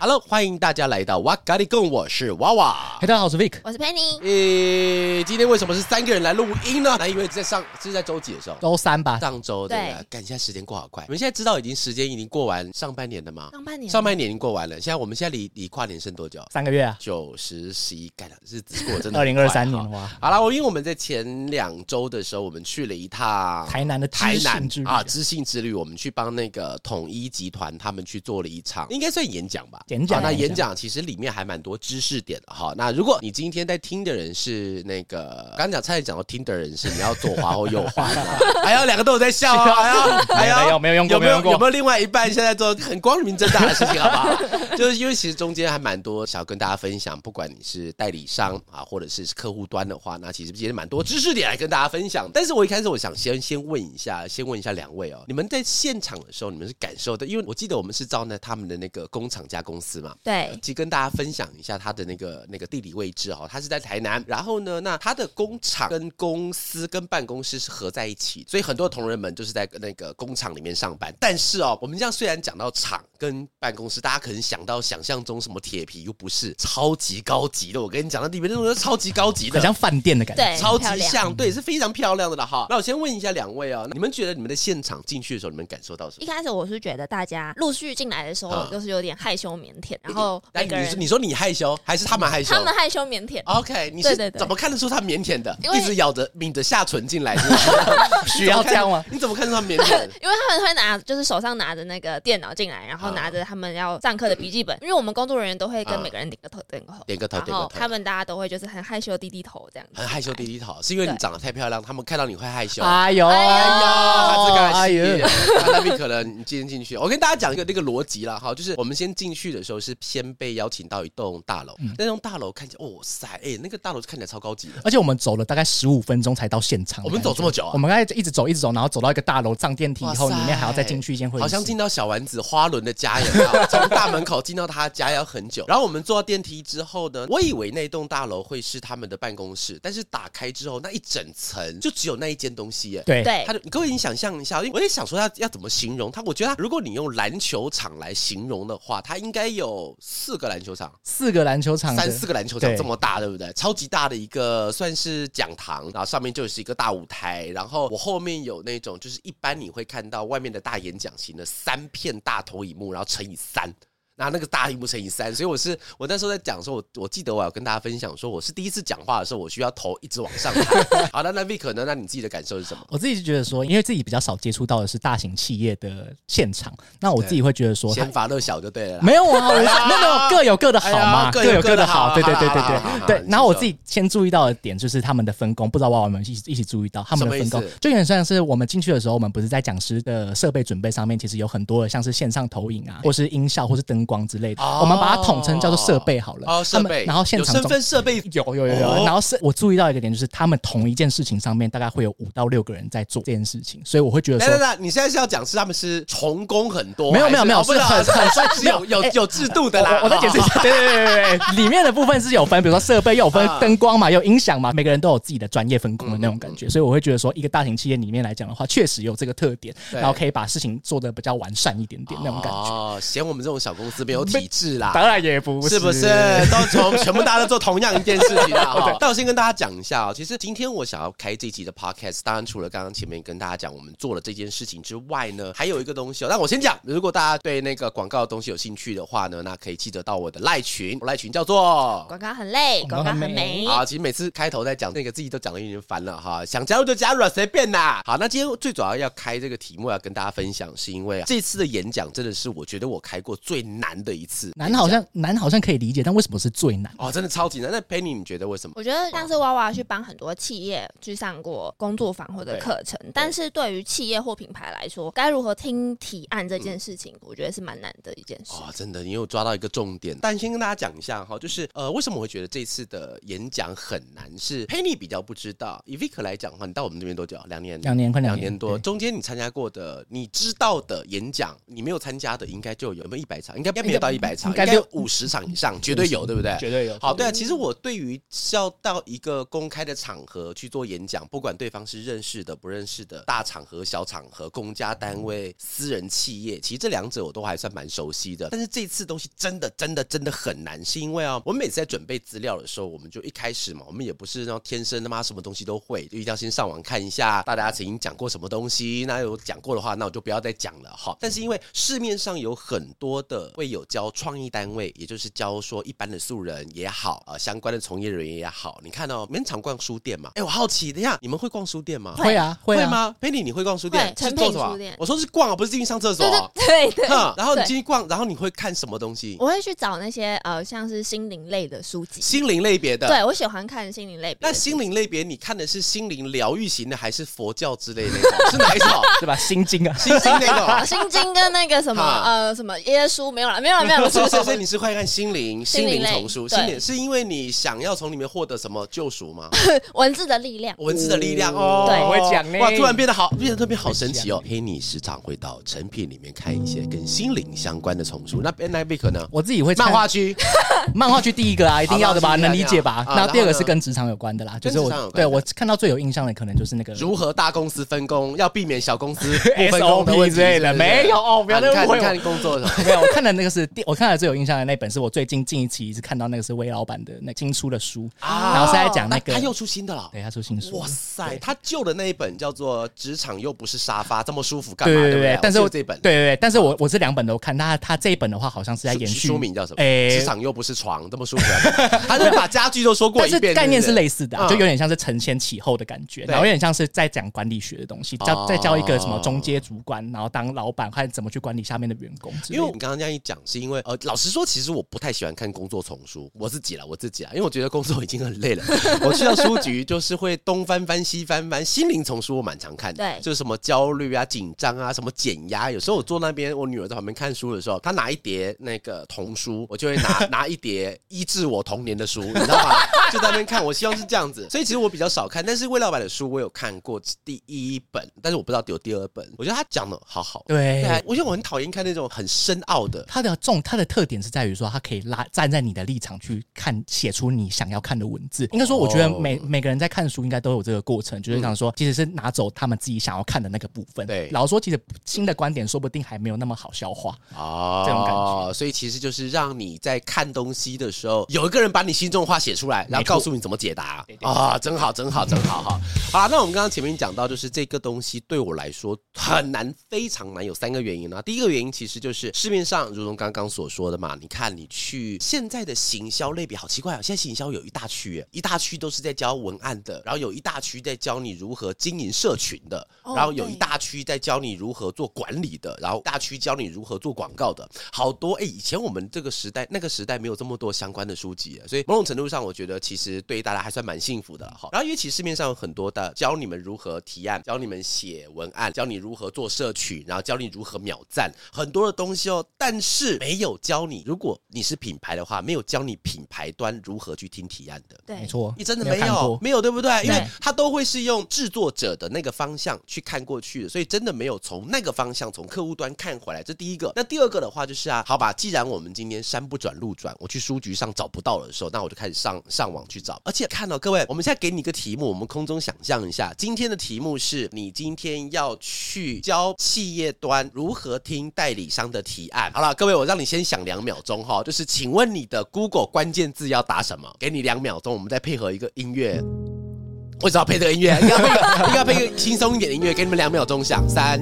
Hello，欢迎大家来到哇咖喱贡，我是娃娃。嘿，大家好，我是 Vic，我是 Penny。诶，今天为什么是三个人来录音呢？那因为在上是在周几的时候，周三吧，上周对不对？感觉时间过好快。你们现在知道已经时间已经过完上半年了吗？上半年，上半年已经过完了。现在我们现在离离跨年剩多久？三个月啊，九十十一，干了日子过真的。二零二三年哇，好了，我因为我们在前两周的时候，我们去了一趟台南的台南啊，知性之旅，我们去帮那个统一集团他们去做了一场，应该算演讲吧？演讲。那演讲。其实里面还蛮多知识点的哈。那如果你今天在听的人是那个刚刚讲差点讲到听的人是你要左滑或右滑的，还有两个都有在笑啊，还有还有没有用过有没有有没有另外一半现在做很光明正大的事情好不好？就是因为其实中间还蛮多想要跟大家分享，不管你是代理商啊，或者是客户端的话，那其实今天蛮多知识点来跟大家分享。但是我一开始我想先先问一下，先问一下两位哦，你们在现场的时候，你们是感受的？因为我记得我们是照那他们的那个工厂加公司嘛，对。其实跟大家分享一下他的那个那个地理位置哦，他是在台南，然后呢，那他的工厂跟公司跟办公室是合在一起，所以很多同仁们就是在那个工厂里面上班。但是哦，我们这样虽然讲到厂跟办公室，大家可能想到想象中什么铁皮，又不是超级高级的。我跟你讲，那里面那种超级高级的，很像饭店的感觉，对，超级像，对，是非常漂亮的了哈。那我先问一下两位哦，你们觉得你们的现场进去的时候，你们感受到什么？一开始我是觉得大家陆续进来的时候，都是有点害羞腼腆，然后每个人。你说你害羞，还是他们害羞？他们害羞腼腆。OK，你是怎么看得出他腼腆的？因为一直咬着抿着下唇进来，需要这样吗？你怎么看出他腼腆？因为他们会拿，就是手上拿着那个电脑进来，然后拿着他们要上课的笔记本。因为我们工作人员都会跟每个人点个头，点个头，点个头，然后他们大家都会就是很害羞低低头这样子。很害羞低低头，是因为你长得太漂亮，他们看到你会害羞。哎呦哎呦，哎呦，那边可能你今天进去，我跟大家讲一个那个逻辑啦，哈，就是我们先进去的时候是先被邀请到一栋大楼，那栋大楼看起来，哇塞，哎，那个大楼看起来超高级的，而且我们走了大概十五分钟才到现场。我们走这么久啊？我们刚才一直走，一直走，然后走到一个大楼，上电梯以后，里面还要再进去一间会好像 进到小丸子花轮的家一样，从大门口进到他家要很久。然后我们坐到电梯之后呢，我以为那栋大楼会是他们的办公室，但是打开之后，那一整层就只有那一间东西耶。对对，他就各位你想象一下，我也想说他要怎么形容他？我觉得他如果你用篮球场来形容的话，他应该有四个篮球场，四个篮球场，三四个篮球场这么大，对不对？超级大的一个算是讲堂，然后上面就是一个大舞台，然后我后面有那种就是一般你会看到外面的大演讲型的三片大投影幕，然后乘以三。拿那个大屏幕乘以三，所以我是我那时候在讲说，我我记得我要跟大家分享说，我是第一次讲话的时候，我需要头一直往上抬。好的，那 Vic 呢？那你自己的感受是什么？我自己就觉得说，因为自己比较少接触到的是大型企业的现场，那我自己会觉得说，先发乐小就对了。没有啊，没有，各有各的好嘛，各有各的好。对对对对对对。然后我自己先注意到的点就是他们的分工，不知道娃娃们一起一起注意到他们的分工，就有点像是我们进去的时候，我们不是在讲师的设备准备上面，其实有很多的像是线上投影啊，或是音效，或是灯光之类的。我们把它统称叫做设备好了。哦，设备。然后现场身份设备有有有有。然后是我注意到一个点，就是他们同一件事情上面大概会有五到六个人在做这件事情，所以我会觉得说，等等，你现在是要讲是他们是重工很多？没有 没有没有，是很很有有有制度的啦。我再解释一下，对对对对对，里面的部分是有分，比如说设备又有分灯光嘛，有音响嘛，每个人都有自己的专业分工的那种感觉，所以我会觉得说，一个大型企业里面来讲的话，确实有这个特点，然后可以把事情做的比较完善一点点那种感觉。哦，嫌我们这种小公司是没有体制啦？当然也不。是是不是都从全部大家都做同样一件事情啊？但我先跟大家讲一下啊，其实今天我想要开这集的 podcast，当然除了刚刚前面跟大家讲我们做了这件事情之外呢，还有一个东西哦。那我先讲，如果大家对那个广告的东西有兴趣的话呢，那可以记得到我的赖群，赖群叫做广告很累，广告很美。好，其实每次开头在讲那个自己都讲的有点烦了哈，想加入就加入，随便啦。好，那今天最主要要开这个题目要跟大家分享，是因为这次的演讲真的是我觉得我开过最难难的一次。难好像难好像可以理解，但为什么是最难？哦，真的超级难。那 Penny 你觉得为什么？我觉得像是娃娃去帮很多企业去上过工作坊或者课程，但是对于企业或品牌来说，该如何听提案这件事情，我觉得是蛮难的一件事。哦，真的，你有抓到一个重点。但先跟大家讲一下哈，就是呃，为什么我会觉得这次的演讲很难？是 Penny 比较不知道。以 Vic 来讲的话，你到我们这边多久？两年，两年快两年多。中间你参加过的，你知道的演讲，你没有参加的，应该就有有没有一百场？应该应该没有到一百场，应该有五十场以上，绝对有，对不对？绝对有。好，对啊。其实我对于要到一个公开的场合去做演讲，不管对方是认识的、不认识的，大场合、小场合、公家单位、私人企业，其实这两者我都还算蛮熟悉的。但是这次东西真的、真的、真的很难，是因为啊，我们每次在准备资料的时候，我们就一开始嘛，我们也不是那种天生他妈什么东西都会，就一定要先上网看一下大家曾经讲过什么东西。那有讲过的话，那我就不要再讲了哈。但是因为市面上有很多的会有教创意单位，也就是教说一般的素人也好，呃，相关的从业人员也好，你看哦，你们常逛书店嘛？哎，我好奇，等一下你们会逛书店吗？会啊，会吗？Penny，你会逛书店？诚品书店。我说是逛啊，不是进去上厕所。对对对。然后你进去逛，然后你会看什么东西？我会去找那些呃，像是心灵类的书籍。心灵类别的。对，我喜欢看心灵类别。那心灵类别，你看的是心灵疗愈型的，还是佛教之类的那种？是哪一种？对吧？心经啊，心经那个。心经跟那个什么呃什么耶稣没有了，没有了，没有了。所以所以你是快看心灵心灵丛书，心灵是因为你想要从里面获得什么救赎吗？文字的力量，文字的力量哦。对，我会讲呢。哇，突然变得好，变得特别好神奇哦。Penny 时常会到成品里面看一些跟心灵相关的丛书。那 Ben Vic 呢？我自己会漫画区，漫画区第一个啊，一定要的吧？能理解吧？那第二个是跟职场有关的啦，就是我对我看到最有印象的，可能就是那个如何大公司分工，要避免小公司不分工之类的。没有哦，不要那么会看工作的。没有，我看的那个是第，我看了最有印象的那本，是我最近近一期一直看到那个是魏老板的那新出的书，然后是在讲那个他又出新的了，对，他出新书。哇塞，他旧的那一本叫做《职场又不是沙发》，这么舒服干嘛？对对对，但是我这本，对对对，但是我我这两本都看，他他这一本的话好像是在延续书名叫什么？职场又不是床，这么舒服。他是把家具都说过一遍，概念是类似的，就有点像是承前启后的感觉，然后有点像是在讲管理学的东西，教再教一个什么中阶主管，然后当老板看怎么去管理下面的员工。因为我们刚刚这样一讲，是因为呃，老实说，其实我不太喜欢看工作丛书，我自己啦，我自己啦，因为我觉得工作已经很累了。我去到书局就是会东翻翻西翻翻，心灵丛书我蛮常看的，对，就是什么焦虑啊、紧张啊、什么减压。有时候我坐那边，我女儿在旁边看书的时候，她拿一叠那个童书，我就会拿 拿一叠医治我童年的书，你知道吗？就在那边看。我希望是这样子，所以其实我比较少看，但是魏老板的书我有看过第一本，但是我不知道有第二本。我觉得他讲的好好，对，对，我觉得我很讨厌看那种很深奥的。他的重，他的特点是在于说，他可以拉站在你的立场去看，写出你想要看的文字。应该说，我觉得每、哦、每个人在看书应该都有这个过程，就是想说，其实是拿走他们自己想要看的那个部分。对，老实说，其实新的观点说不定还没有那么好消化哦，这种感觉。所以其实就是让你在看东西的时候，有一个人把你心中的话写出来，然后告诉你怎么解答啊、哦，真好，真好，真好哈。好了，那我们刚刚前面讲到，就是这个东西对我来说很难，非常难，有三个原因呢。第一个原因其实就是市面上，如同刚刚所说的嘛，你看你去现在的行销类别好奇怪啊，现在行销有一大区，一大区都是在教文案的，然后有一大区在教你如何经营社群的，然后有一大区在教你如何做管理的，然后大区教你如何做广告的，好多哎，以前我们这个时代那个时代没有这么多相关的书籍，所以某种程度上，我觉得其实对于大家还算蛮幸福的哈。然后因为其实市面上有很多的教你们如何提案，教你们写文案，教你如何做社群，然后教你如何秒赞，很多的东西哦，但是没有教你，如果你是品牌的话，没有教你品牌端如何去听提案的。对，没错，你真的没有，没有，没有，对不对？因为他都会是用制作者的那个方向去看过去的，所以真的没有从那个方向从客户端看回来。这第一个。那第二个的话就是啊，好吧，既然我们今天山不转路转，我去书局上找不到的时候，那我就开始上上网去找，而且看到、各位，我们现在给你一个题目，我们空中想象一下，今天的题目是你今天要去教企业端如何听代理商的提案。好了，各位，我让你先想两秒钟哈，就是请问你的 Google 关键字要打什么？给你两秒钟，我们再配合一个音乐。为什么要配这个音乐？应该配个，应该配个轻松一点的音乐。给你们两秒钟想，三、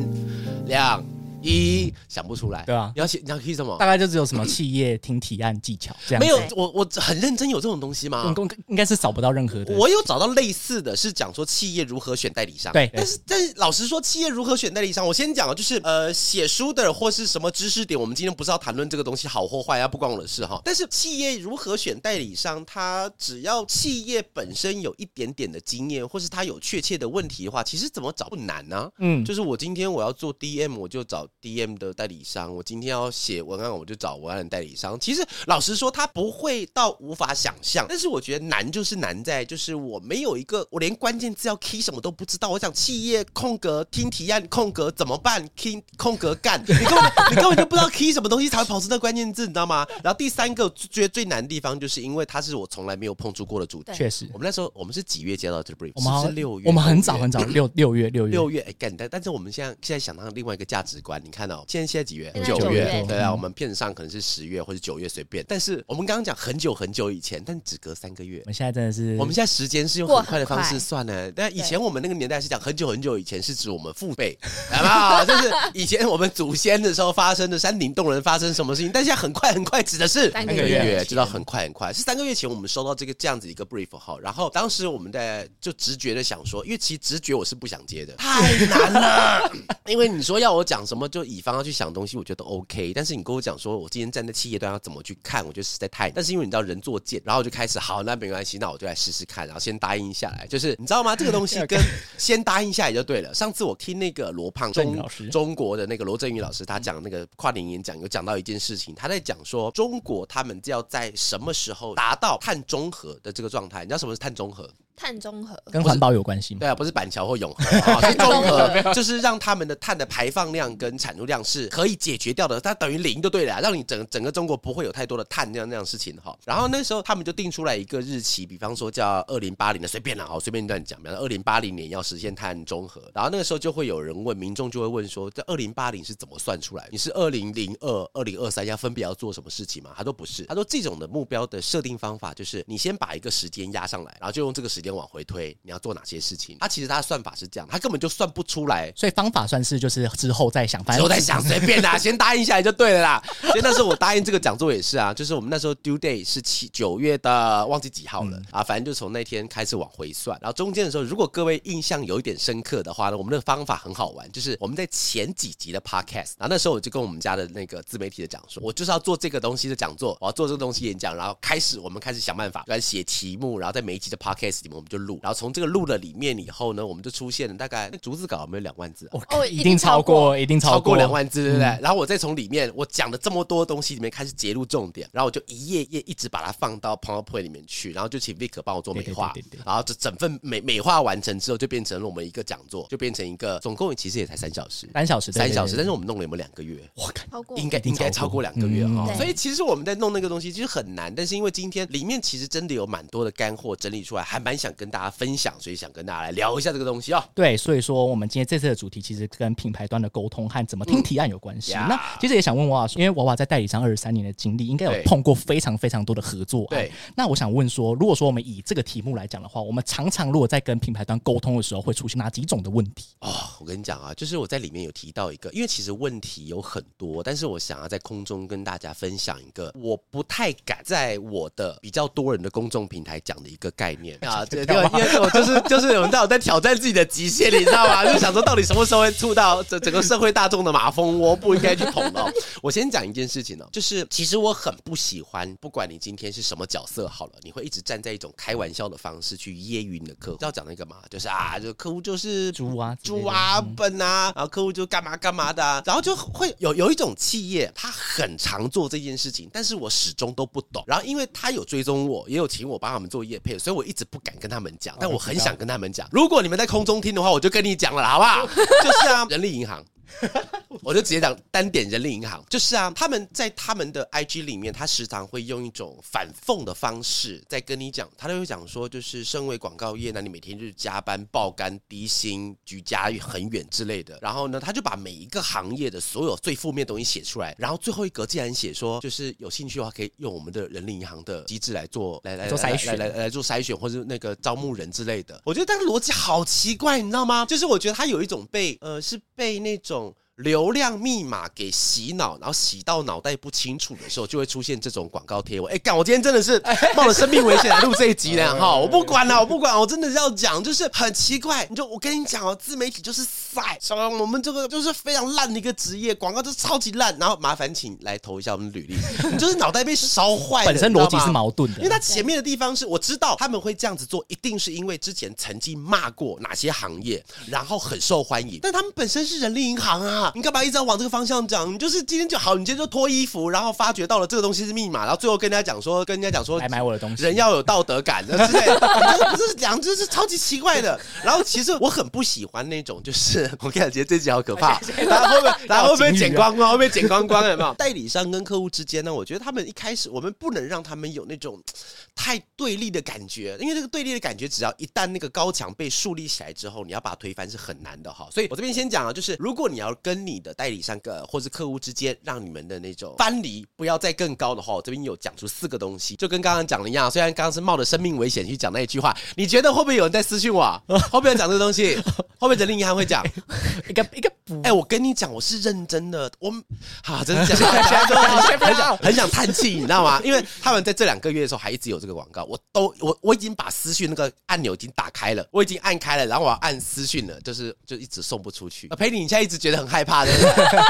两。一想不出来，对啊，你要写你要 key 什么？大概就只有什么企业听提案技巧这样。没有，我我很认真有这种东西吗？应应该是找不到任何的。我有找到类似的是讲说企业如何选代理商。对，但是但是老实说，企业如何选代理商，我先讲啊，就是呃写书的或是什么知识点，我们今天不是要谈论这个东西好或坏啊，不关我的事哈。但是企业如何选代理商，它只要企业本身有一点点的经验，或是它有确切的问题的话，其实怎么找不难呢？嗯，就是我今天我要做 DM，我就找 DM 的代理商；我今天要写文案，我就找文案的代理商。其实老实说，他不会到无法想象，但是我觉得难就是难在，就是我没有一个，我连关键字要 key 什么都不知道。我想企业空格听提案空格怎么办？key 空格干，你根本你根本就不知道 key 什么东西才会跑出那关键字，你知道吗？然后第三个觉得最难的地方，就是因为它是我从来没有碰触过的主题。确实，我们那时候我们是几月接到这个 brief？我们是六月，我们很早很早，六六月六月六月哎干，但但是我们现在现在想到另外一个价值观，你看到、哦、现在现在几月？九月，对啊，我们片子上可能是十月或者九月随便。但是我们刚刚讲很久很久以前，但只隔三个月。我们现在真的是，我们现在时间是用很快的方式算呢。但以前我们那个年代是讲很久很久以前，是指我们父辈，好不好？就是以前我们祖先的时候发生的山顶洞人发生什么事情。但现在很快很快指的是三个月，知道很快很快是三个月前我们收到这个这样子一个 brief 哈，然后当时我们在就直觉的想说，因为其实直觉我是不想接的，太难了。因为你说要我讲什么，就乙方要去想东西，我觉得 OK。但是你跟我讲说，我今天站在企业端要怎么去看，我觉得实在太……但是因为你知道人作贱，然后我就开始好，那没关系，那我就来试试看，然后先答应下来。就是你知道吗？这个东西 跟先答应下来就对了。上次我听那个罗胖中中国的那个罗振宇老师，他讲那个跨年演讲，有讲到一件事情，他在讲说中国他们要在什么时候达到碳中和的这个状态？你知道什么是碳中和？碳中和跟环保有关系吗？对啊，不是板桥或永和，是中和，就是让他们的碳的排放量跟产出量是可以解决掉的，它等于零就对了，让你整整个中国不会有太多的碳这样那样事情哈。然后那时候他们就定出来一个日期，比方说叫二零八零的，随便了哈，随便乱讲，比方说二零八零年要实现碳中和。然后那个时候就会有人问，民众就会问说，这二零八零是怎么算出来？你是二零零二、二零二三要分别要做什么事情吗？他说不是，他说这种的目标的设定方法就是你先把一个时间压上来，然后就用这个时间往回推。你要做哪些事情？他其实他的算法是这样，他根本就算不出来，所以方法算是就是之后再想，之后再想，随便啦，先答应下来就对了啦。所以那时候我答应这个讲座也是啊，就是我们那时候 due day 是七九月的，忘记几号了、嗯、啊，反正就从那天开始往回算。然后中间的时候，如果各位印象有一点深刻的话呢，我们的方法很好玩，就是我们在前几集的 podcast，然后那时候我就跟我们家的那个自媒体的讲说，我就是要做这个东西的讲座，我要做这个东西演讲，然后开始我们开始想办法，来写题目，然后在每一集的 podcast 里面我们就录，然后从这个录了里面。以后呢，我们就出现了大概那逐字稿有没有两万字？哦，一定超过，一定超过两万字，对不对？然后我再从里面我讲的这么多东西里面开始截录重点，然后我就一页页一直把它放到 PowerPoint 里面去，然后就请 Vic 帮我做美化，然后这整份美美化完成之后，就变成了我们一个讲座，就变成一个总共其实也才三小时，三小时，三小时。但是我们弄了有没有两个月？我看应该应该超过两个月哈。所以其实我们在弄那个东西其实很难，但是因为今天里面其实真的有蛮多的干货整理出来，还蛮想跟大家分享，所以想跟大家来聊一下这个东西哦。对，所以说我们今天这次的主题其实跟品牌端的沟通和怎么听提案有关系。嗯、那其实也想问娃娃说，因为娃娃在代理商二十三年的经历，应该有碰过非常非常多的合作。对，那我想问说，如果说我们以这个题目来讲的话，我们常常如果在跟品牌端沟通的时候，会出现哪几种的问题？哦，我跟你讲啊，就是我在里面有提到一个，因为其实问题有很多，但是我想要在空中跟大家分享一个，我不太敢在我的比较多人的公众平台讲的一个概念 啊，对，因为因为我就是就是有人在我在挑战自己的极限，你知道吗？就想说到底什么时候会触到这整个社会大众的马蜂窝，不应该去捅哦。我先讲一件事情哦，就是其实我很不喜欢，不管你今天是什么角色好了，你会一直站在一种开玩笑的方式去揶揄你的客户。要讲那个嘛，就是啊，就客户就是猪啊猪啊笨啊，然后客户就干嘛干嘛的啊，然后就会有有一种企业，他很常做这件事情，但是我始终都不懂。然后因为他有追踪我，也有请我帮他们做业配，所以我一直不敢跟他们讲，但我很想跟他们讲。如果你们在空中听的话，我就跟你讲了，好不好？就是啊，人力银行。我就直接讲单点人力银行，就是啊，他们在他们的 IG 里面，他时常会用一种反讽的方式在跟你讲，他都会讲说，就是身为广告业，那你每天就是加班、爆肝、低薪、居家很远之类的。然后呢，他就把每一个行业的所有最负面的东西写出来，然后最后一格竟然写说，就是有兴趣的话，可以用我们的人力银行的机制来做，来来做筛选，来来来做筛选或者那个招募人之类的。我觉得他的逻辑好奇怪，你知道吗？就是我觉得他有一种被呃，是被那种。流量密码给洗脑，然后洗到脑袋不清楚的时候，就会出现这种广告贴文。哎，干！我今天真的是 冒着生命危险来录这一集呢，哈！我不管了，我不管，我真的是要讲，就是很奇怪。你就我跟你讲哦，自媒体就是赛，我们这个就是非常烂的一个职业，广告就是超级烂。然后麻烦请来投一下我们的履历，你就是脑袋被烧坏，本身逻辑是矛盾的。因为他前面的地方是我知道他们会这样子做，一定是因为之前曾经骂过哪些行业，然后很受欢迎。但他们本身是人力银行啊，你干嘛一直要往这个方向讲？你就是今天就好，你今天就脱衣服，然后发觉到了这个东西是密码，然后最后跟人家讲说，跟人家讲说，来买我的东西，人要有道德感的之类的，不是讲，这是超级奇怪的。然后其实我很不喜欢那种，就是 我感觉这集好可怕，然后会不会，然后会不会剪光光，会不会剪光光？有没有？代理商跟客户之间呢？我觉得他们一开始，我们不能让他们有那种太对立的感觉，因为这个对立的感觉，只要一旦那个高墙被树立起来之后，你要把它推翻是很难的哈。所以我这边先讲啊，就是如果你要跟你的代理商个或是客户之间，让你们的那种藩篱不要再更高的话，我这边有讲出四个东西，就跟刚刚讲的一样。虽然刚刚是冒着生命危险去讲那一句话，你觉得会不会有人在私讯我？会不会讲这个东西？会不会人力银行会讲一个一个？哎，我跟你讲，我是认真的，我好真的讲，很想很想叹气，你知道吗？因为他们在这两个月的时候还一直有这个广告，我都我我已经把私讯那个按钮已经打开了，我已经按开了，然后我要按私讯了，就是就一直送不出去。陪你，你现在一直觉得很害怕的，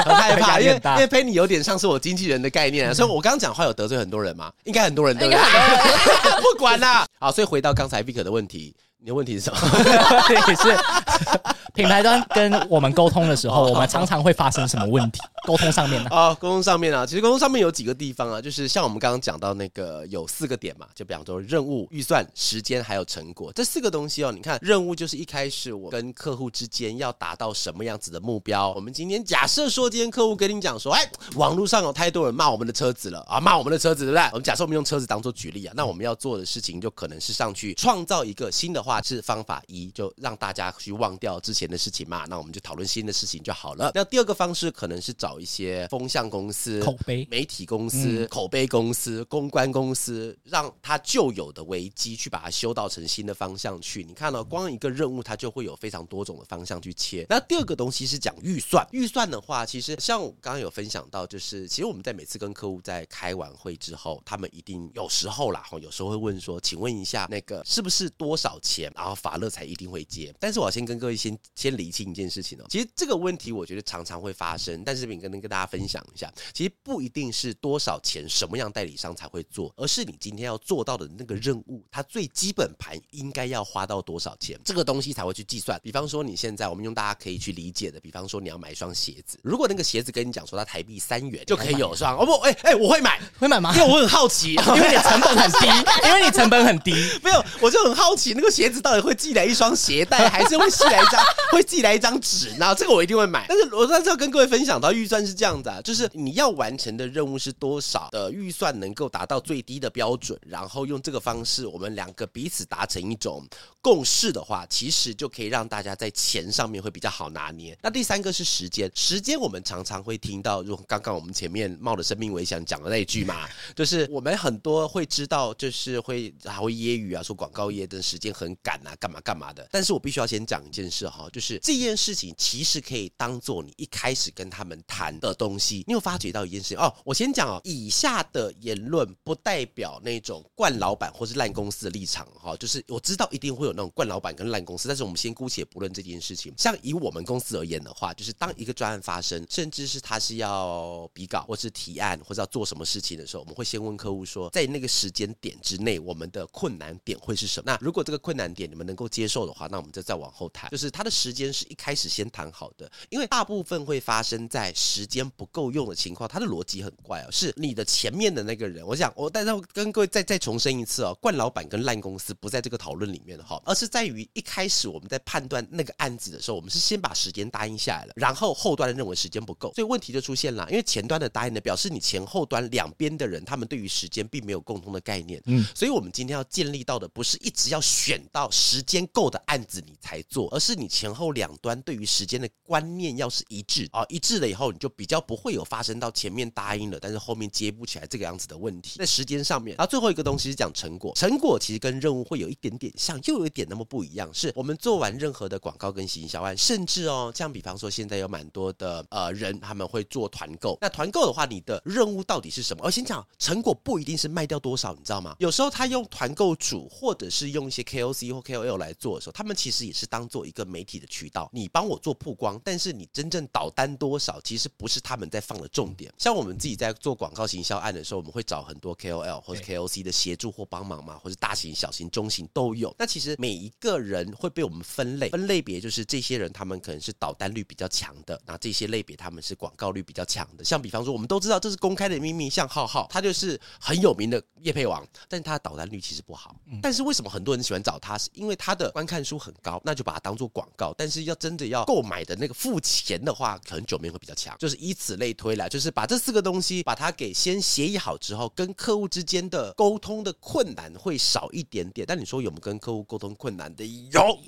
很害怕，因为因为陪你有点像是我经纪人的概念，所以我刚刚讲话有得罪很多人吗？应该很多人都不对？不管啦，好，所以回到刚才 Vic 的问题。你的问题是什么？也是 品牌端跟我们沟通的时候，我们常常会发生什么问题？沟通上面呢？啊，沟通上面啊，其实沟通上面有几个地方啊，就是像我们刚刚讲到那个有四个点嘛，就比方说任务、预算、时间还有成果这四个东西哦。你看任务就是一开始我跟客户之间要达到什么样子的目标。我们今天假设说，今天客户跟你讲说，哎，网络上有太多人骂我们的车子了啊，骂我们的车子，对不对？我们假设我们用车子当做举例啊，那我们要做的事情就可能是上去创造一个新的话是方法一，就让大家去忘掉之前的事情嘛。那我们就讨论新的事情就好了。那第二个方式可能是找一些风向公司、口碑媒体公司、嗯、口碑公司、公关公司，让他旧有的危机去把它修到成新的方向去。你看到、哦、光一个任务，它就会有非常多种的方向去切。那第二个东西是讲预算。预算的话，其实像我刚刚有分享到，就是其实我们在每次跟客户在开完会之后，他们一定有时候啦，有时候会问说，请问一下，那个是不是多少钱？然后法乐才一定会接，但是我要先跟各位先先厘清一件事情哦。其实这个问题我觉得常常会发生，但是这边跟跟大家分享一下，其实不一定是多少钱，什么样代理商才会做，而是你今天要做到的那个任务，它最基本盘应该要花到多少钱，这个东西才会去计算。比方说你现在我们用大家可以去理解的，比方说你要买一双鞋子，如果那个鞋子跟你讲说它台币三元就可以有双，哦不，哎哎，我会买，会买吗？因为我很好奇，因为你成本很低，因为你成本很低，没有，我就很好奇那个鞋子到底会寄来一双鞋带，还是会寄来一张会寄来一张纸？那这个我一定会买。但是我在这要跟各位分享到预算是这样子啊，就是你要完成的任务是多少的预算能够达到最低的标准，然后用这个方式，我们两个彼此达成一种共识的话，其实就可以让大家在钱上面会比较好拿捏。那第三个是时间，时间我们常常会听到，如刚刚我们前面冒着生命危险讲的那一句嘛，就是我们很多会知道，就是会还会揶揄啊，说广告业的时间很赶啊，干嘛干嘛的。但是我必须要先讲一件事哈，就是这件事情其实可以当做你一开始跟他们谈的东西。你有发觉到一件事情哦？我先讲哦，以下的言论不代表那种惯老板或是烂公司的立场哈。就是我知道一定会有那种惯老板跟烂公司，但是我们先姑且不论这件事情。像以我们公司而言的话，就是当一个专案发生，甚至是他是要比稿或是提案或者要做什么事情的时候，我们会先问客户说，在那个时间点之内，我们的困难点会是什么？那如果这个困难点你们能够接受的话，那我们就再往后谈。就是他的时间是一开始先谈好的，因为大部分会发生在时间不够用的情况。他的逻辑很怪哦，是你的前面的那个人。我想，我但是跟各位再再重申一次哦，冠老板跟烂公司不在这个讨论里面的哈，而是在于一开始我们在判断那个案子的时候，我们是先把时间答应下来了，然后后端的认为时间不够，所以问题就出现了。因为前端的答应呢，表示你前后端两边的人，他们对于时间并没有共同的概念。嗯，所以我们今天要建立到的不是一直要选到时间够的案子你才做，而是你前后两端对于时间的观念要是一致啊，一致了以后，你就比较不会有发生到前面答应了，但是后面接不起来这个样子的问题。在时间上面，然后最后一个东西是讲成果，成果其实跟任务会有一点点像，又有一点那么不一样。是我们做完任何的广告跟行销案，甚至哦，像比方说现在有蛮多的呃人他们会做团购，那团购的话，你的任务到底是什么？我先讲成果不一定是卖掉多少，你知道吗？有时候他用团购主或者是用一些 KOC 或 KOL 来做的时候，他们其实也是当做一个媒体的渠道，你帮我做曝光，但是你真正导单多少，其实不是他们在放的重点。像我们自己在做广告行销案的时候，我们会找很多 KOL 或者 KOC 的协助或帮忙嘛，或者大型、小型、中型都有。那其实每一个人会被我们分类，分类别就是这些人他们可能是导单率比较强的，那这些类别他们是广告率比较强的。像比方说，我们都知道这是公开的秘密，像浩浩，他就是很有名的叶配王，但是他的导单率其实不好。但是为什么很多人喜欢找他？他是因为他的观看数很高，那就把它当做广告。但是要真的要购买的那个付钱的话，可能九面会比较强。就是以此类推来，就是把这四个东西把它给先协议好之后，跟客户之间的沟通的困难会少一点点。但你说有没有跟客户沟通困难的？有。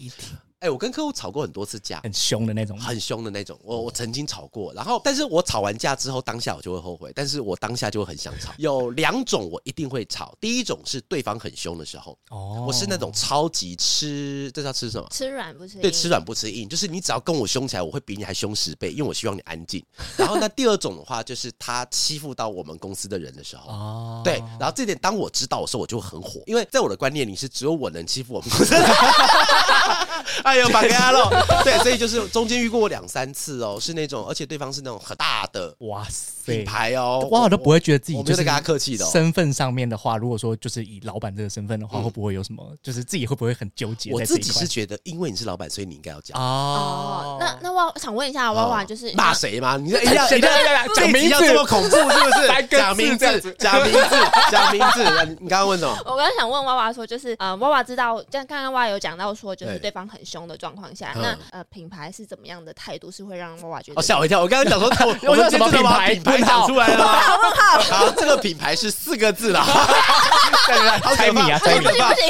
哎、欸，我跟客户吵过很多次架，很凶的那种，很凶的那种。我我曾经吵过，然后，但是我吵完架之后，当下我就会后悔，但是我当下就会很想吵。有两种我一定会吵，第一种是对方很凶的时候，哦，我是那种超级吃，这叫吃什么？吃软不吃硬。对，吃软不吃硬，就是你只要跟我凶起来，我会比你还凶十倍，因为我希望你安静。然后那第二种的话，就是他欺负到我们公司的人的时候，哦，对，然后这点当我知道的时候，我就很火，因为在我的观念里是只有我能欺负我们公司的人。哎呦，把给他了。对，所以就是中间遇过两三次哦，是那种，而且对方是那种很大的哇塞品牌哦，哇，都不会觉得自己就是跟他客气的。身份上面的话，如果说就是以老板这个身份的话，会不会有什么？就是自己会不会很纠结？我自己是觉得，因为你是老板，所以你应该要讲哦。那那我想问一下，娃娃就是骂谁吗？你一定要一定要讲名字，这么恐怖是不是？讲名字，讲名字，讲名字。你刚刚问什么？我刚刚想问娃娃说，就是呃，娃娃知道，像刚刚娃娃有讲到说，就是对方很凶的状况下，那呃，品牌是怎么样的态度是会让娃娃觉得？哦，吓我一跳！我刚刚讲说，我们什么品牌？品牌讲出来了。好，这个品牌是四个字的。对对对，猜谜啊，猜谜，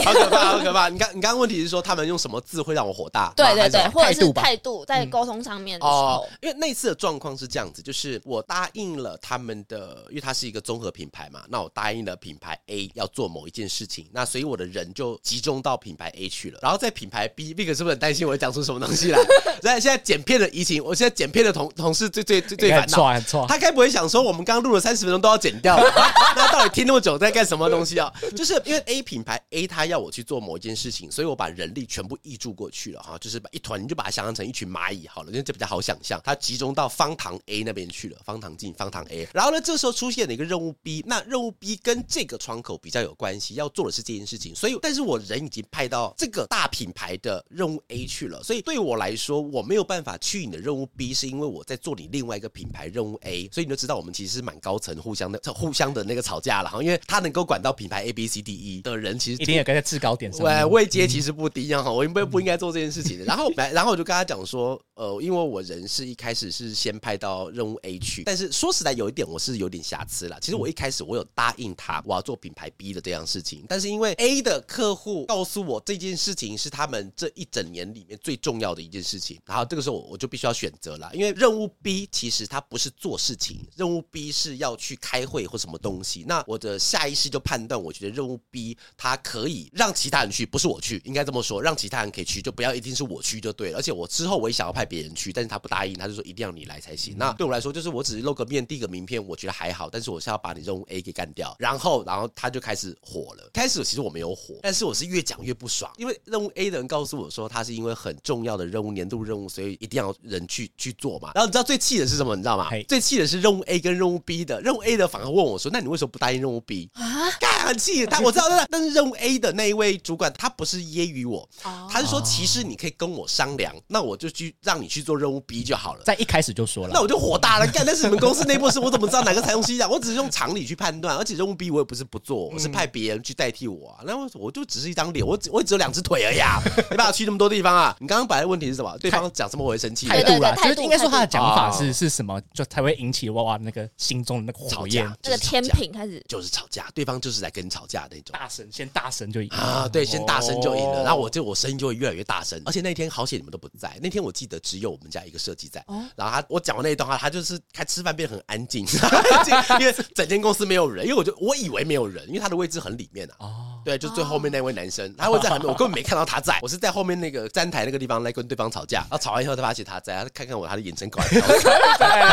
好可怕，好可怕！你刚你刚刚问题是说他们用什么字会让我火大？对对对，或者是态度在沟通上面的时候。因为那次的状况是这样子，就是我答应了他们的，因为它是一个综合品牌嘛，那我答应了品牌 A 要做某一件事情，那所以我的人就集中到品牌 A 去了。然后在品牌 B，那个是不是很担心我会讲出什么东西来？现 在现在剪片的疫情，我现在剪片的同同事最最最最烦恼，他该不会想说我们刚刚录了三十分钟都要剪掉？那到底听那么久在干什么东西啊？就是因为 A 品牌 A 他要我去做某一件事情，所以我把人力全部挹注过去了哈，就是把一团你就把它想象成一群蚂蚁好了，因为这比较好想象，它集中到方糖 A 那边去了，方糖进方糖 A，然后呢，这时候出现了一个任务 B，那任务 B 跟这个窗口比较有关系，要做的是这件事情，所以但是我人已经派到这个大品牌的任务 A 去了，所以对我来说我没有办法去你的任务 B，是因为我在做你另外一个品牌任务 A，所以你就知道我们其实是蛮高层互相的互相的那个吵架了哈，因为他能够管到品牌 A B C D E 的人，其实一定也跟在制高点上，对，位阶其实不低一样哈，我应该不应该做这件事情的。然后来，然后我就跟他讲说，呃，因为我人是一开始是先派到任务 A 去，但是说实在有一点我是有点瑕疵了。其实我一开始我有答应他我要做品牌 B 的这样事情，但是因为 A 的客户告诉我这件事情是他们这一整年年里面最重要的一件事情，然后这个时候我就必须要选择了，因为任务 B 其实它不是做事情，任务 B 是要去开会或什么东西。那我的下意识就判断，我觉得任务 B 它可以让其他人去，不是我去，应该这么说，让其他人可以去，就不要一定是我去就对了。而且我之后我也想要派别人去，但是他不答应，他就说一定要你来才行。那对我来说，就是我只是露个面递个名片，我觉得还好。但是我是要把你任务 A 给干掉，然后然后他就开始火了。开始其实我没有火，但是我是越讲越不爽，因为任务 A 的人告诉我说，他是因为很重要的任务，年度任务，所以一定要人去去做嘛。然后你知道最气的是什么？你知道吗？最气的是任务 A 跟任务 B 的，任务 A 的反而问我说：“那你为什么不答应任务 B 啊？”干很气他，我知道，但是任务 A 的那一位主管他不是揶揄我，他是说其实你可以跟我商量，那我就去让你去做任务 B 就好了。在一开始就说了，那我就火大了，干但是你们公司内部事，我怎么知道哪个财用西讲？我只是用常理去判断，而且任务 B 我也不是不做，我是派别人去代替我啊。那我我就只是一张脸，我只我只有两只腿而已啊，没办法去那么多地方啊？你刚刚本来问题是什么？对方讲什么我会生气？态度啦，就是应该说他的讲法是是什么，就才会引起娃娃那个心中的那个火焰，那个天平开始就是吵架，对方就是来跟你吵架那种。大声，先大声就赢啊！对，先大声就赢了，然后我就我声音就会越来越大声。而且那天好险你们都不在，那天我记得只有我们家一个设计在。然后他我讲完那一段话，他就是开吃饭变得很安静，因为整间公司没有人，因为我就我以为没有人，因为他的位置很里面啊。哦，对，就最后面那位男生，他会在旁边，我根本没看到他在，我是在后面那个站台那个地方来跟对方吵架。然后吵完以后，他发现他在，他看看我，他的眼神搞 很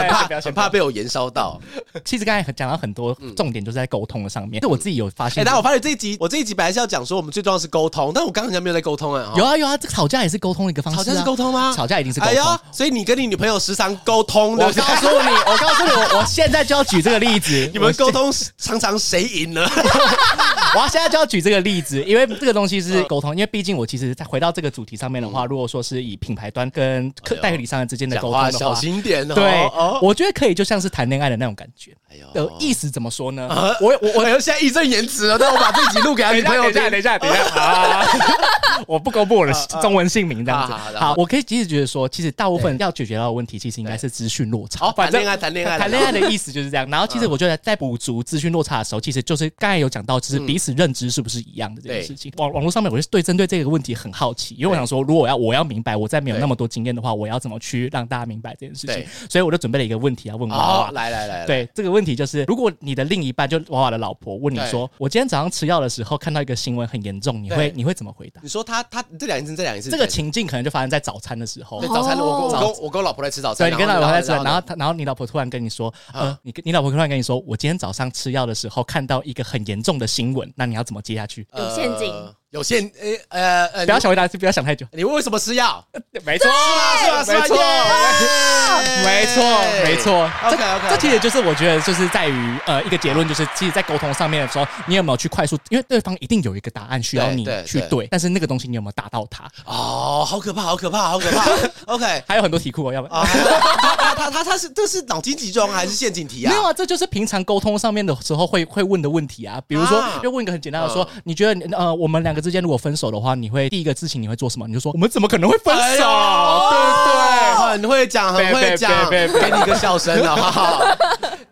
怕，很怕被我延烧到。其实刚才讲到很多重点，就是在沟通的上面。就我自己有发现，哎，但我发现这一集，我这一集本来是要讲说我们最重要是沟通，但我刚刚好像没有在沟通啊。有啊有啊，这个吵架也是沟通的一个方式。吵架是沟通吗？吵架一定是沟通。所以你跟你女朋友时常沟通的。我告诉你，我告诉你，我我现在就要举这个例子。你们沟通常常谁赢了？我要现在就要举这个例子，因为这个东西是沟通。因为毕竟我其实再回到这个主题上面的话，如果说是以品牌端跟客代理商之间的沟通的话，小心点哦。对，我觉得可以，就像是谈恋爱的那种感觉。哎呦，意思怎么说呢？我我我现在义正言辞了，但我把自己录给他女朋友。等一下，等一下，等一下 啊！我不公布我的中文姓名，这样子。好，我可以其实觉得说，其实大部分要解决到的问题，其实应该是资讯落差。好，谈恋爱，谈恋爱，谈恋爱的意思就是这样。然后，其实我觉得在补足资讯落差的时候，其实就是刚才有讲到，就是彼此认知是不是一样的这件事情。网网络上面，我是对针对这个问题很好奇，因为我想说，如果我要我要明白，我在没有那么多经验的话，我要怎么去让大家明白这件事情？所以我就准备了一个问题要问娃娃。来来来，对这个问题就是，如果你的另一半就娃娃的老婆问你说，我今天早上吃药的时候看到一个新闻很严重，你会你会怎么回答？你说他他这两件事这两件事，这个情境可能就发生在早餐的时候。早餐我跟我跟我老婆在吃早餐，对，你跟老婆在吃，然后他然后你老婆突然跟你说，呃，你跟你老婆突然跟你说，我今天早上吃药的时候看到一个很严重的新闻，那你要怎么接下去？有陷阱。有限诶呃呃，不要想回答，就不要想太久。你为什么吃药？没错，是吧？是吧？没错，没错，没错。OK OK，这其实就是我觉得就是在于呃一个结论，就是其实，在沟通上面的时候，你有没有去快速？因为对方一定有一个答案需要你去对，但是那个东西你有没有达到他？哦，好可怕，好可怕，好可怕。OK，还有很多题库哦，要不？他他他他是这是脑筋急转弯还是陷阱题啊？没有啊，这就是平常沟通上面的时候会会问的问题啊。比如说，就问一个很简单的说，你觉得呃我们两个之间如果分手的话，你会第一个事情你会做什么？你就说我们怎么可能会分手？对对？很会讲，很会讲，给你一个笑声好不好？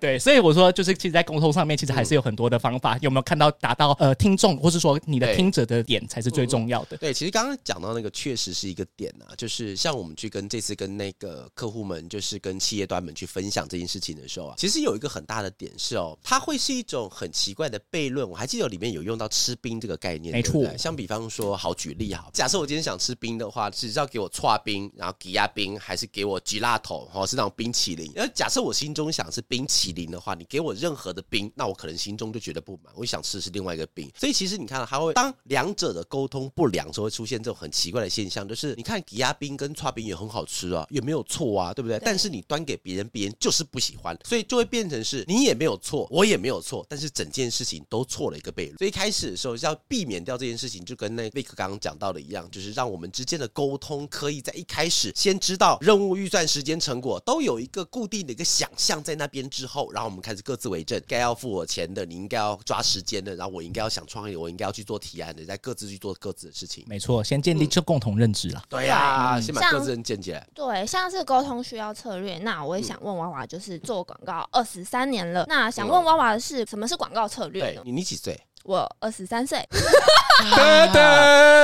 对，所以我说就是，其实，在沟通上面，其实还是有很多的方法。有没有看到达到呃听众，或是说你的听者的点才是最重要的？对，其实刚刚讲到那个确实是一个点啊，就是像我们去跟这次跟那个客户们，就是跟企业端们去分享这件事情的时候啊，其实有一个很大的点是哦，它会是一种很奇怪的悖论。我还记得里面有用到吃冰这个概念，没错。像比方说，好举例哈，假设我今天想吃冰的话，只是要给我搓冰，然后挤压冰，还是给我吉拉头，哦，是那种冰淇淋。然后假设我心中想是冰淇淋的话，你给我任何的冰，那我可能心中就觉得不满，我想吃的是另外一个冰。所以其实你看到，它会当两者的沟通不良时候，会出现这种很奇怪的现象，就是你看抵押冰跟剉冰也很好吃啊，也没有错啊，对不对？但是你端给别人，别人就是不喜欢，所以就会变成是你也没有错，我也没有错，但是整件事情都错了一个悖论。所以一开始的时候要避免掉这件事情，就跟那 Vic 刚刚讲到的一样，就是让我们之间的沟通可以在一开始先知道任务、预算、时间、成果都有一个固定的一个想象在那边之后，然后我们开始各自为政。该要付我钱的，你应该要抓时间的，然后我应该要想创业，我应该要去做提案的，再各自去做各自的事情。没错，先建立这共同认知了。嗯、对呀、啊，嗯、先把各自人建起来。对，像是沟通需要策略。那我也想问娃娃，就是做广告二十三年了，那想问娃娃的是，什么是广告策略呢？你你几岁？我二十三岁，对对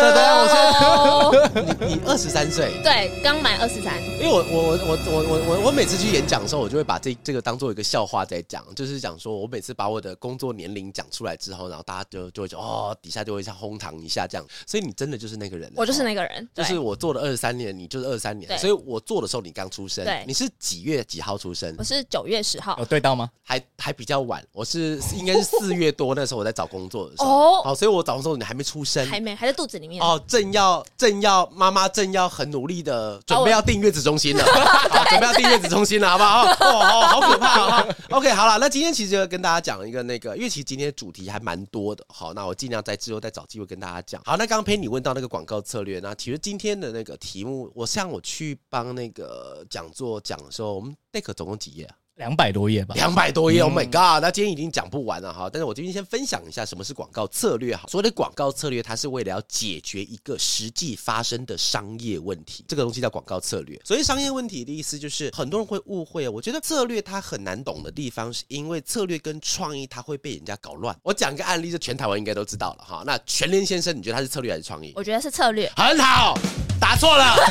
对对，我先，你你二十三岁，对，刚满二十三。因为我我我我我我我我每次去演讲的时候，我就会把这这个当做一个笑话在讲，就是讲说我每次把我的工作年龄讲出来之后，然后大家就就会说哦，底下就会像哄堂一下这样。所以你真的就是那个人，我就是那个人，就是我做了二十三年，你就是二十三年。所以我做的时候你刚出生，对，你是几月几号出生？我是九月十号。有对到吗？还还比较晚，我是应该是四月多那时候我在找工作的时候。哦。所以我早上说你还没出生，还没，还在肚子里面哦，正要正要妈妈正要很努力的准备要订月子中心了，准备要订月子中心了，好不好？哦，好 可怕！OK，好了，那今天其实就要跟大家讲一个那个，因为其实今天的主题还蛮多的，好，那我尽量在之后再找机会跟大家讲。好，那刚刚陪你问到那个广告策略，那其实今天的那个题目，我像我去帮那个讲座讲的时候，我们 deck 总共几页啊？两百多页吧，两百多页。Oh my god！那今天已经讲不完了哈。但是我今天先分享一下什么是广告策略哈。所谓的广告策略，它是为了要解决一个实际发生的商业问题，这个东西叫广告策略。所以商业问题的意思就是，很多人会误会。我觉得策略它很难懂的地方，是因为策略跟创意它会被人家搞乱。我讲一个案例，就全台湾应该都知道了哈。那全联先生，你觉得他是策略还是创意？我觉得是策略。很好，答错了。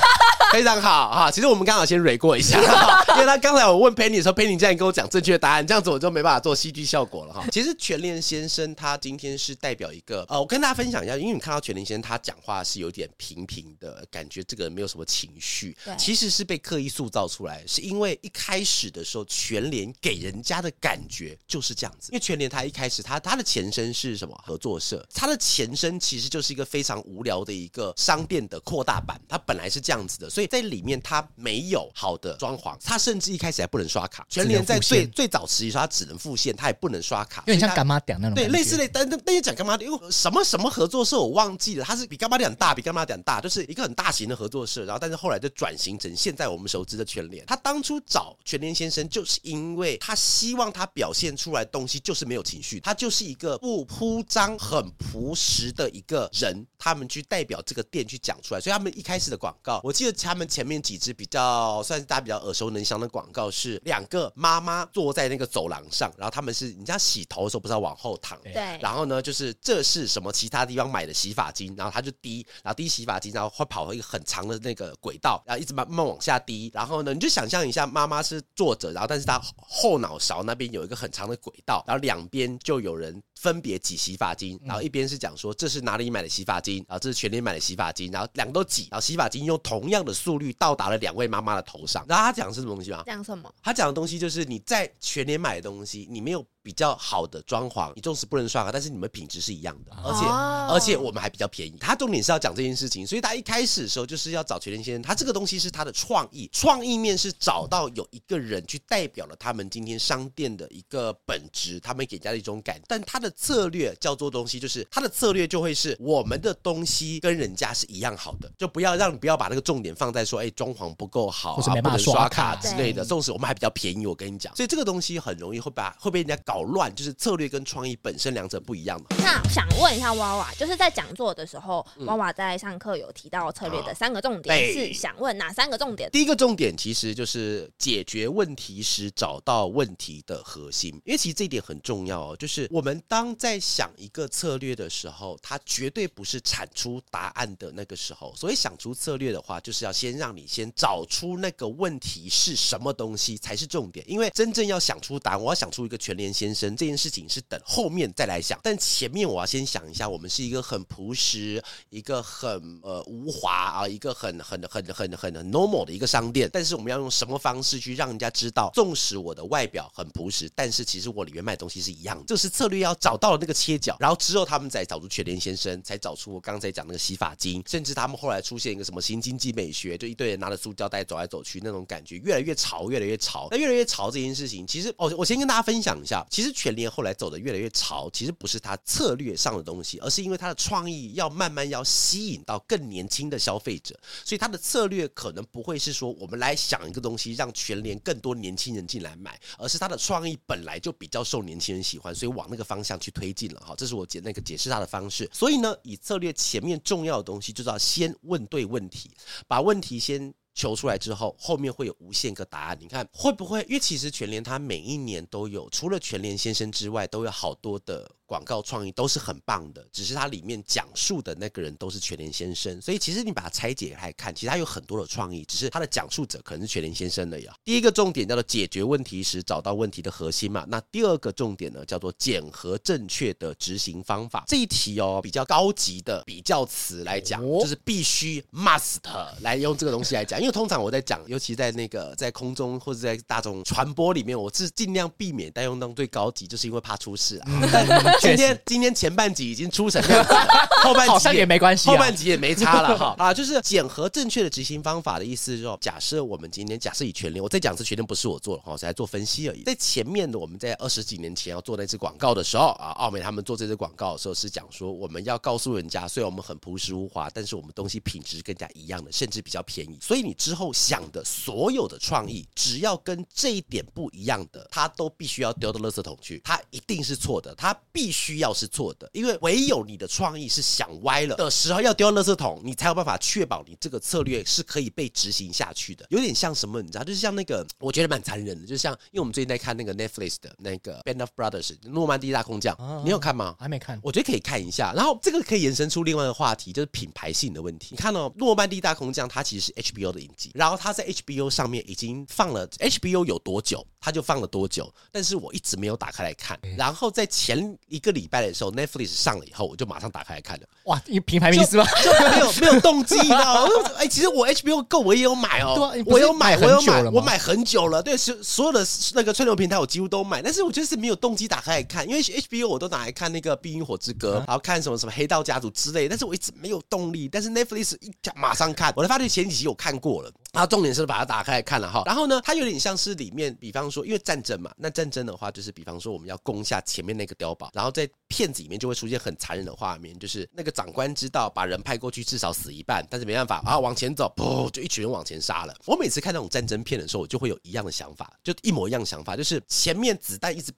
非常好哈，其实我们刚好先蕊过一下，因为他刚才我问 Penny 的时候，Penny 竟然跟我讲正确的答案，这样子我就没办法做戏剧效果了哈。其实全联先生他今天是代表一个呃，我跟大家分享一下，因为你看到全联先生他讲话是有点平平的感觉，这个人没有什么情绪，其实是被刻意塑造出来，是因为一开始的时候全联给人家的感觉就是这样子，因为全联他一开始他他的前身是什么？合作社，他的前身其实就是一个非常无聊的一个商店的扩大版，它本来是这样子的。所以在里面，它没有好的装潢，它甚至一开始还不能刷卡。全联在最最早时期，它只能付现，它也不能刷卡。有点像干妈店那种。对，类似类，但但但讲干妈店，因为什么什么合作社我忘记了，它是比干妈店大，比干妈店大，就是一个很大型的合作社。然后，但是后来就转型成现在我们熟知的全联。他当初找全联先生，就是因为他希望他表现出来的东西就是没有情绪，他就是一个不铺张、很朴实的一个人。他们去代表这个店去讲出来，所以他们一开始的广告，我记得。他们前面几支比较算是大家比较耳熟能详的广告是两个妈妈坐在那个走廊上，然后他们是你像洗头的时候不是要往后躺，对，然后呢就是这是什么其他地方买的洗发精，然后他就滴，然后滴洗发精，然后会跑到一个很长的那个轨道，然后一直慢慢往下滴，然后呢你就想象一下妈妈是坐着，然后但是她后脑勺那边有一个很长的轨道，然后两边就有人分别挤洗发精，然后一边是讲说这是哪里买的洗发精，然后这是全联买的洗发精，然后两个都挤，然后洗发精用同样的。速率到达了两位妈妈的头上，然后他讲的是什么东西吗？讲什么？他讲的东西就是你在全年买的东西，你没有。比较好的装潢，你纵使不能刷卡，但是你们品质是一样的，而且、oh. 而且我们还比较便宜。他重点是要讲这件事情，所以他一开始的时候就是要找全联先生。他这个东西是他的创意，创意面是找到有一个人去代表了他们今天商店的一个本质，他们给人家的一种感。但他的策略叫做东西，就是他的策略就会是我们的东西跟人家是一样好的，就不要让你不要把那个重点放在说，哎，装潢不够好，或者没办法刷卡之类的。纵使我们还比较便宜，我跟你讲，所以这个东西很容易会把会被人家搞乱，就是策。略跟创意本身两者不一样嘛？那想问一下娃娃，就是在讲座的时候，娃娃在上课有提到策略的三个重点，是想问哪三个重点？第一个重点其实就是解决问题时找到问题的核心，因为其实这一点很重要哦。就是我们当在想一个策略的时候，它绝对不是产出答案的那个时候。所以想出策略的话，就是要先让你先找出那个问题是什么东西才是重点。因为真正要想出答案，我要想出一个全连先先生这件事情。是等后面再来想，但前面我要先想一下，我们是一个很朴实、一个很呃无华啊，一个很很很很很很 normal 的一个商店。但是我们要用什么方式去让人家知道，纵使我的外表很朴实，但是其实我里面卖的东西是一样的。这是策略要找到了那个切角，然后之后他们再找出全联先生，才找出我刚才讲那个洗发精，甚至他们后来出现一个什么新经济美学，就一堆人拿着塑胶袋走来走去那种感觉，越来越潮，越来越潮。那越来越潮这件事情，其实哦，我先跟大家分享一下，其实全联后来。走的越来越潮，其实不是他策略上的东西，而是因为他的创意要慢慢要吸引到更年轻的消费者，所以他的策略可能不会是说我们来想一个东西让全联更多年轻人进来买，而是他的创意本来就比较受年轻人喜欢，所以往那个方向去推进了哈。这是我解那个解释他的方式。所以呢，以策略前面重要的东西就是要先问对问题，把问题先。求出来之后，后面会有无限个答案。你看会不会？因为其实全联它每一年都有，除了全联先生之外，都有好多的。广告创意都是很棒的，只是它里面讲述的那个人都是全联先生，所以其实你把它拆解来看，其实它有很多的创意，只是它的讲述者可能是全联先生的呀。第一个重点叫做解决问题时找到问题的核心嘛，那第二个重点呢叫做检核正确的执行方法。这一题哦比较高级的比较词来讲，就是必须 must 来用这个东西来讲，因为通常我在讲，尤其在那个在空中或者在大众传播里面，我是尽量避免带用到最高级，就是因为怕出事啊。今天今天前半集已经出成这样子了，后半集 好像也没关系，后半集也没差了哈 啊！就是检核正确的执行方法的意思，就是说，假设我们今天假设以全联，我再讲一次，全联不是我做的哈，我是来做分析而已。在前面的我们在二十几年前要做那支广告的时候啊，奥美他们做这支广告的时候是讲说，我们要告诉人家，虽然我们很朴实无华，但是我们东西品质更加一样的，甚至比较便宜。所以你之后想的所有的创意，只要跟这一点不一样的，它都必须要丢到垃圾桶去，它一定是错的，它必须要是错的，因为唯有你的创意是想歪了的时候要丢到垃圾桶，你才有办法确保你这个策略是可以被执行下去的。有点像什么，你知道，就是像那个，我觉得蛮残忍的，就像因为我们最近在看那个 Netflix 的那个 Band of Brothers 诺曼底大空降，你有看吗？还没看，我觉得可以看一下。然后这个可以延伸出另外一个话题，就是品牌性的问题。你看哦，诺曼底大空降它其实是 HBO 的影集，然后它在 HBO 上面已经放了 HBO 有多久？他就放了多久？但是我一直没有打开来看。然后在前一个礼拜的时候，Netflix 上了以后，我就马上打开来看了。哇，你品牌迷思吗？就没有 没有动机，你知道吗？哎，其实我 HBO Go 我也有买哦，对啊、我有买，我有买，我买很久了。对，所所有的那个串流平台我几乎都买，但是我就是没有动机打开来看，因为 HBO 我都拿来看那个《冰与火之歌》，然后看什么什么《黑道家族》之类，但是我一直没有动力。但是 Netflix 一讲马上看，我才发现前几集我看过了。然后重点是把它打开来看了哈。然后呢，它有点像是里面，比方说，因为战争嘛。那战争的话，就是比方说我们要攻下前面那个碉堡，然后在片子里面就会出现很残忍的画面，就是那个长官知道把人派过去至少死一半，但是没办法啊，往前走，噗，就一群人往前杀了。我每次看那种战争片的时候，我就会有一样的想法，就一模一样的想法，就是前面子弹一直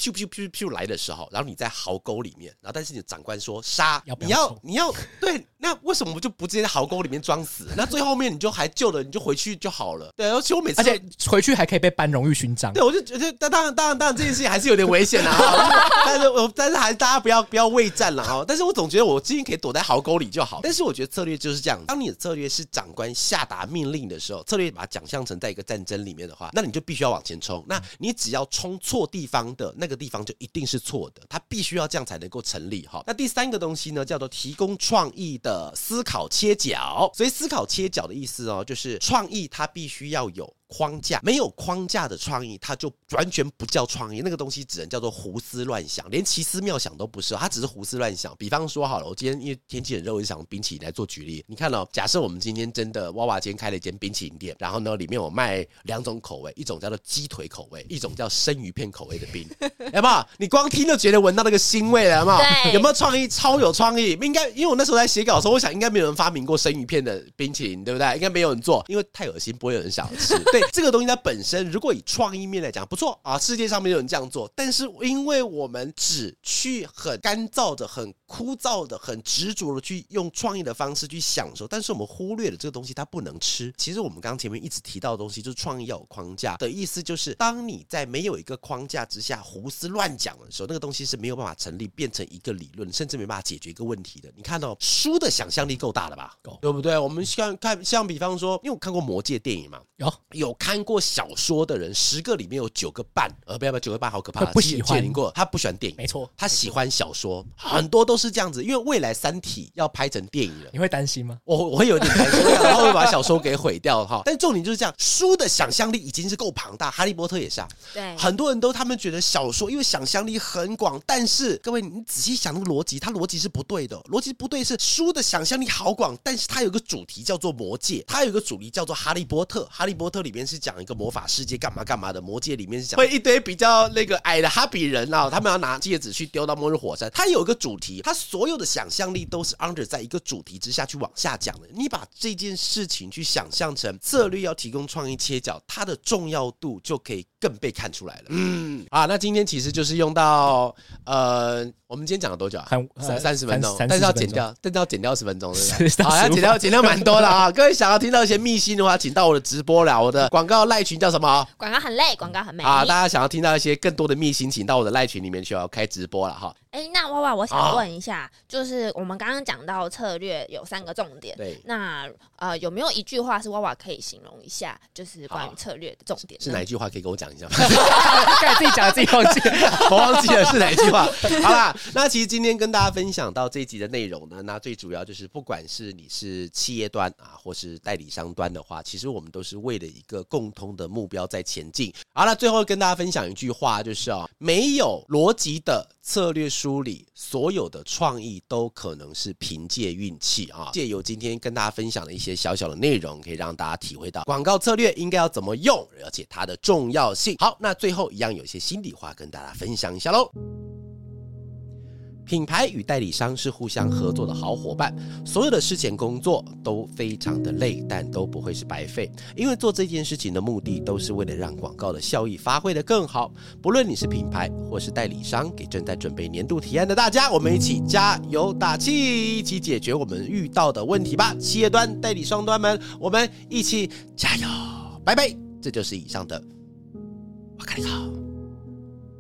来的时候，然后你在壕沟里面，然后但是你的长官说杀，你要你要对，那为什么我就不直接在壕沟里面装死？那最后面你就还救了，你就回去就好了。对，而且我每次而且回去还可以被颁荣誉勋章。对，我就觉得但当然当然当然这件事情还是有点危险啊，但是我但是还是大家不要不要畏战了啊！但是我总觉得我今天可以躲在壕沟里就好。但是我觉得策略就是这样，当你的策略是长官下达命令的时候，策略把它想象成在一个战争里面的话，那你就必须要往前冲。那你只要冲错地方的那个地方就一定是错的，它必须要这样才能够成立哈。那第三个东西呢，叫做提供创意的思考切角。所以思考切角的意思哦，就是创意它必须要有。框架没有框架的创意，它就完全不叫创意。那个东西只能叫做胡思乱想，连奇思妙想都不是，它只是胡思乱想。比方说好了，我今天因为天气很热，我就想冰淇淋来做举例。你看哦，假设我们今天真的娃娃今天开了一间冰淇淋店，然后呢，里面我卖两种口味，一种叫做鸡腿口味，一种叫生鱼片口味的冰，有没有？你光听就觉得闻到那个腥味了，有没有？有没有创意？超有创意！应该因为我那时候在写稿的时候，我想应该没有人发明过生鱼片的冰淇淋，对不对？应该没有人做，因为太恶心，不会有人想吃。对 这个东西它本。身如果以创意面来讲不错啊，世界上没有人这样做。但是因为我们只去很干燥的、很枯燥的、很执着的去用创意的方式去享受，但是我们忽略了这个东西它不能吃。其实我们刚刚前面一直提到的东西，就是创意要有框架的意思，就是当你在没有一个框架之下胡思乱讲的时候，那个东西是没有办法成立变成一个理论，甚至没办法解决一个问题的。你看到书的想象力够大了吧？够，对不对？我们像看像比方说，因为我看过《魔戒》电影嘛，有有看过小。说的人十个里面有九个半，呃，不要不要，九个半好可怕，不喜欢过，他不喜欢电影，没错，他喜欢小说，很多都是这样子，因为未来《三体》要拍成电影了，你会担心吗？我我会有点担心，然后会把小说给毁掉哈。但重点就是这样，书的想象力已经是够庞大，《哈利波特》也是啊，对，很多人都他们觉得小说因为想象力很广，但是各位你仔细想那个逻辑，它逻辑是不对的，逻辑不对是书的想象力好广，但是它有个主题叫做魔界，它有个主题叫做哈利波特，哈利波特里面是讲一个魔法世界干嘛干嘛。的，魔界里面是讲会一堆比较那个矮的哈比人啊，他们要拿戒指去丢到末日火山。它有一个主题，它他所有的想象力都是 under 在一个主题之下去往下讲的。你把这件事情去想象成策略要提供创意切角，它的重要度就可以更被看出来了。嗯，啊，那今天其实就是用到呃，我们今天讲了多久啊？三三十分钟，但是要剪掉，但是要剪掉十分钟，对不对？好，要剪掉，剪掉蛮多的啊。各位想要听到一些秘辛的话，请到我的直播了。我的广告赖群叫什么？广告很累，广告很美啊！大家想要听到一些更多的秘辛，请到我的赖群里面去，要开直播了哈。哎，那娃娃，我想问一下，哦、就是我们刚刚讲到策略有三个重点，对，那呃有没有一句话是娃娃可以形容一下，就是关于策略的重点？是哪一句话可以跟我讲一下吗？刚才自己讲的自己忘记了，我忘记了是哪一句话。好啦，那其实今天跟大家分享到这一集的内容呢，那最主要就是不管是你是企业端啊，或是代理商端的话，其实我们都是为了一个共通的目标在前进。好了，最后跟大家分享一句话，就是啊、哦，没有逻辑的策略梳理所有的创意都可能是凭借运气啊！借由今天跟大家分享的一些小小的内容，可以让大家体会到广告策略应该要怎么用，而且它的重要性。好，那最后一样有些心里话跟大家分享一下喽。品牌与代理商是互相合作的好伙伴，所有的事前工作都非常的累，但都不会是白费，因为做这件事情的目的都是为了让广告的效益发挥得更好。不论你是品牌或是代理商，给正在准备年度提案的大家，我们一起加油打气，一起解决我们遇到的问题吧！企业端、代理商端们，我们一起加油！拜拜！这就是以上的，我靠。